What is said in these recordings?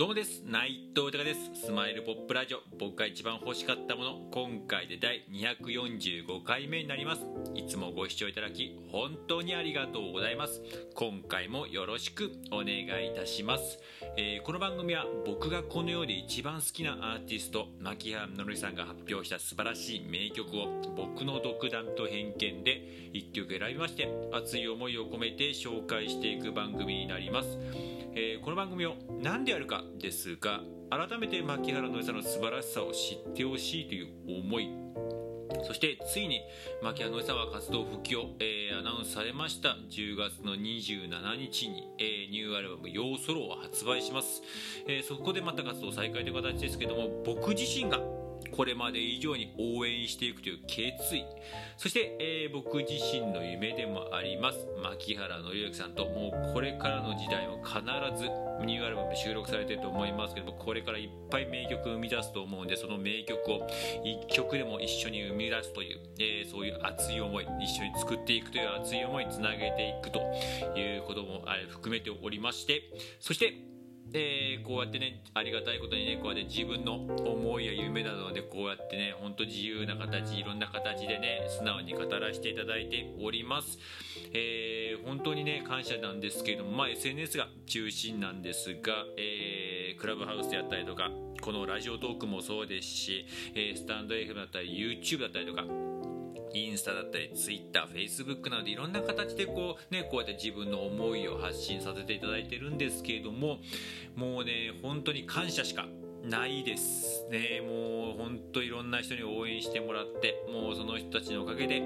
どうもです。内藤隆です。スマイルポップラジオ。僕が一番欲しかったもの。今回で第245回目になります。いつもご視聴いただき本当にありがとうございます。今回もよろしくお願いいたします、えー、この番組は僕がこの世で一番好きなアーティスト牧原のりさんが発表した素晴らしい名曲を僕の独断と偏見で1曲選びまして熱い思いを込めて紹介していく番組になります。えー、この番組を何でやるかですが改めて牧原のりさんの素晴らしさを知ってほしいという思いそしてついに牧原のりさんは活動復帰を、えー、アナウンスされました。10月の27日に、えー、ニューアルバム「ヨーソロ」を発売します、え、そこでまた活動再開という形ですけども僕自身がこれまで以上に応援していくという決意。そして、えー、僕自身の夢でもあります。牧原紀之さんともうこれからの時代も必ずニューアルバム収録されてると思いますけどもこれからいっぱい名曲生み出すと思うんでその名曲を1曲でも一緒に生み出すという、えー、そういう熱い思い一緒に作っていくという熱い思いにつなげていくということも含めておりましてそしてでこうやってねありがたいことにねこうやって自分の思いや夢などでこうやってねほんと自由な形いろんな形でね素直に語らせていただいております、えー、本当にね感謝なんですけれども、まあ、SNS が中心なんですが、えー、クラブハウスであったりとかこのラジオトークもそうですし、えー、スタンド FM だったり YouTube だったりとかインスタだったり、ツイッター、フェイスブックなどでいろんな形でこう、ね、こうやって自分の思いを発信させていただいてるんですけれども、もうね、本当に感謝しかないですね。もう本当いろんな人に応援してもらって、もうその人たちのおかげで、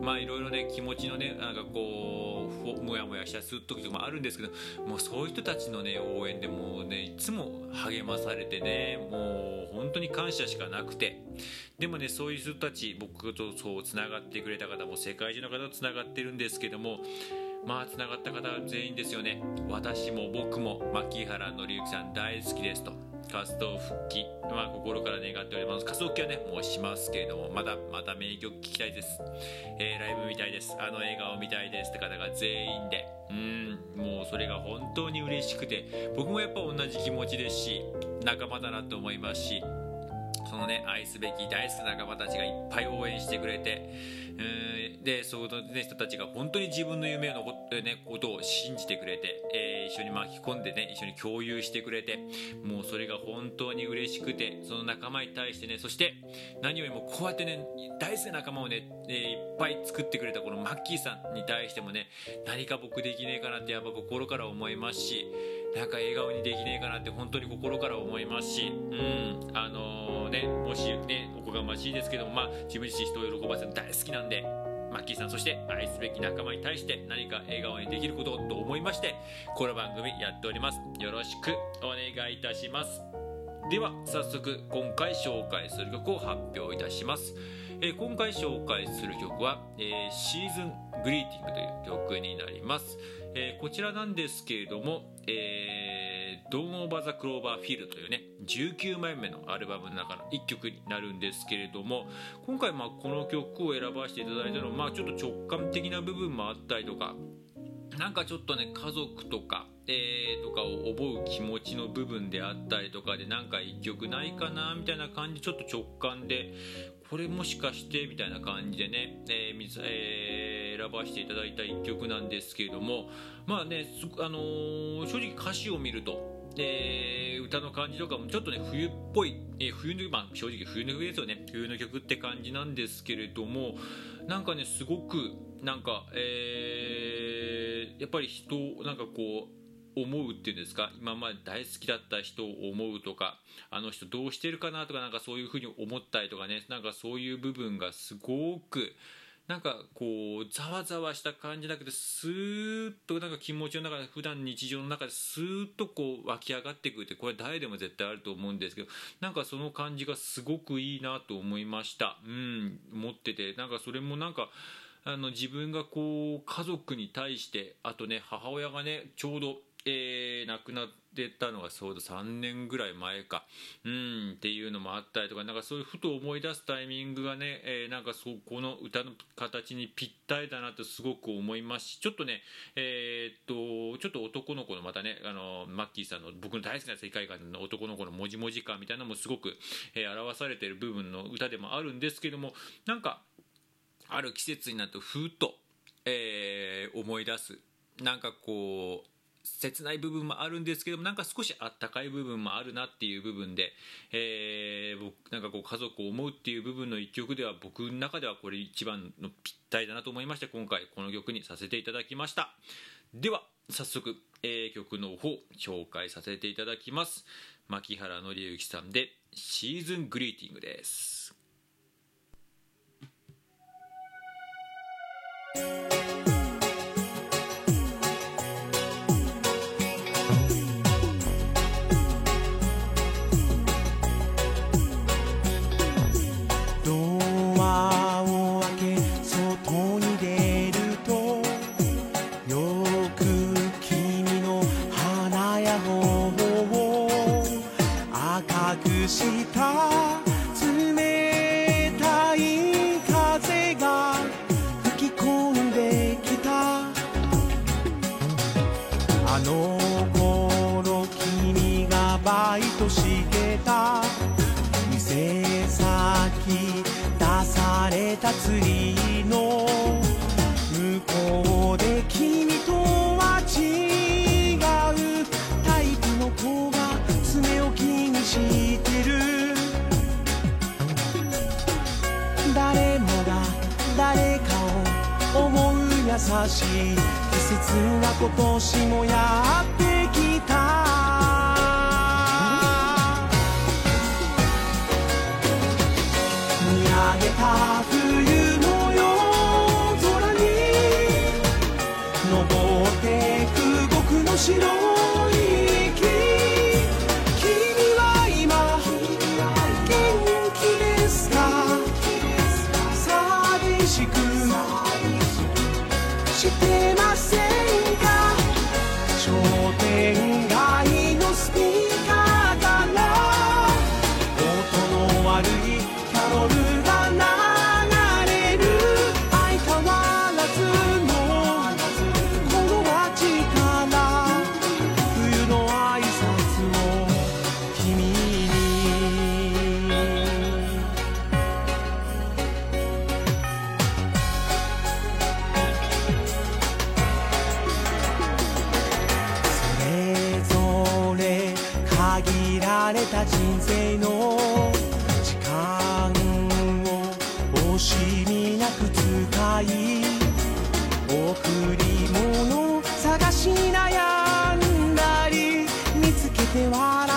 まあいろいろね、気持ちのね、なんかこう、もやもやしたする時とかもあるんですけど、もうそういう人たちのね、応援でもうね、いつも励まされてね、もう本当に感謝しかなくて、でもね、そういう人たち、僕とそうつながってくれた方も世界中の方とつながってるんですけども、まあつながった方全員ですよね。私も僕も牧原紀之さん大好きですと。活動復帰、まあ、心から願っております。活動復帰はねもうしますけれどもまだまた名曲聴きたいです、えー、ライブ見たいです。あの笑顔見たいですって方が全員で。うんもうそれが本当に嬉しくて僕もやっぱ同じ気持ちですし仲間だなと思いますしそのね愛すべき大好きな仲間たちがいっぱい応援してくれてでその、ね、人たちが本当に自分の夢のこと,、ね、ことを信じてくれて、えー、一緒に巻き込んでね一緒に共有してくれてもうそれが本当に嬉しくてその仲間に対してねそして何よりもこうやってね大好きな仲間をね、えー、いっぱい作ってくれたこのマッキーさんに対してもね何か僕できねえかなってやっぱ心から思いますしなんか笑顔にできねえかなって本当に心から思いますしうん。あのー、ねもしねおこがましいですけどもまあ自分自身人を喜ばせるの大好きなんでマッキーさんそして愛すべき仲間に対して何か笑顔にできることと思いましてこの番組やっております。よろしくお願いいたします。では早速今回紹介する曲を発表いたします。えー、今回紹介する曲は、えー、シーズングリーティングという曲になります、えー、こちらなんですけれども、えー、ドン・オーバー・ザ・クローバー・フィールというね19枚目のアルバムの中の1曲になるんですけれども今回まあこの曲を選ばせていただいたのは、まあ、ちょっと直感的な部分もあったりとかなんかちょっとね家族とか、えー、とかを思う気持ちの部分であったりとかでなんか一曲ないかなみたいな感じちょっと直感でこれもしかしてみたいな感じでね、えーえー、選ばせていただいた一曲なんですけれどもまあね、あのー、正直歌詞を見るとで歌の感じとかもちょっとね冬っぽい、えー、冬の、まあ、正直冬の冬ですよね。冬の曲って感じなんですけれどもなんかねすごくなんか、えー、やっぱり人なんかこう思うっていうんですか？今まで大好きだった人を思うとかあの人どうしてるかなとかなんかそういうふうに思ったりとかねなんかそういう部分がすごくなんかこうざわざわした感じだけどスーッとなんか気持ちの中で普段日常の中でスーッとこう湧き上がってくるってこれ誰でも絶対あると思うんですけどなんかその感じがすごくいいなと思いました。うん持っててなんかそれもなんかあの自分がこう家族に対してあとね母親がねちょうどえー、亡くなってたのがそうだ3年ぐらい前か。うんっていうのもあったりとかなんかそういうふと思い出すタイミングがね、えー、なんかそこの歌の形にぴったりだなとすごく思いますしちょっとねえー、っとちょっと男の子のまたねあのマッキーさんの僕の大好きな世界観の男の子のもじもじ感みたいなのもすごく、え、表されている部分の歌でもあるんですけどもなんかある季節になるとふっと、え、思い出す。なんかこう切ない部分もあるんですけどもなんか少しあったかい部分もあるなっていう部分で、えー、僕なんかこう家族を思うっていう部分の一曲では僕の中ではこれ一番のぴったりだなと思いまして今回この曲にさせていただきました。では早速、え、曲の方紹介させていただきます。牧原紀之さんでシーズングリーティングです。 그것이 다. しい季節は今年も should be た贈り物探し悩んだり見つけては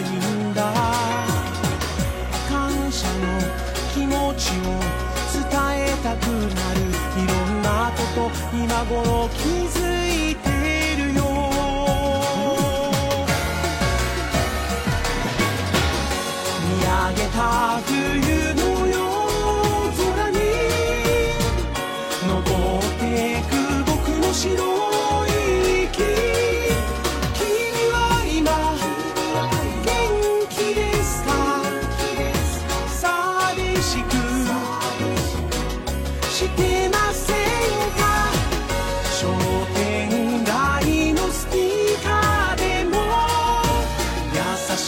いんだ。感謝の気持ちを伝えたくなる。いろんなこと今頃気づい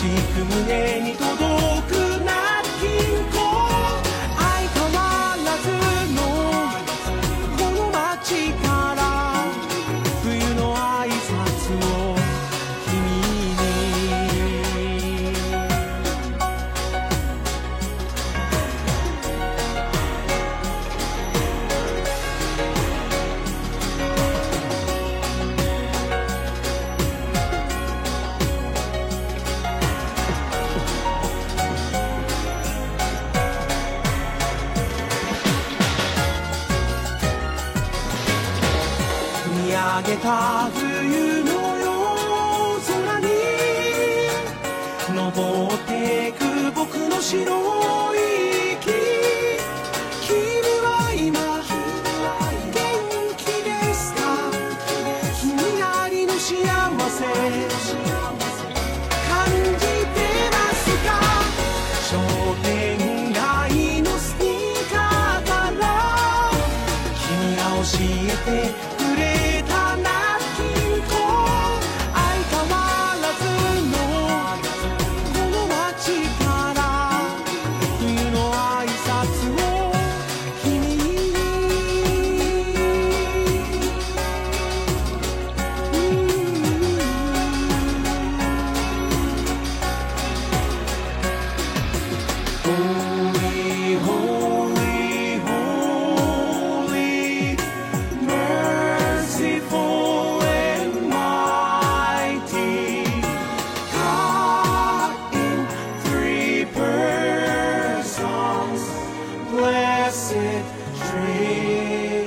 しく胸 blessed dream.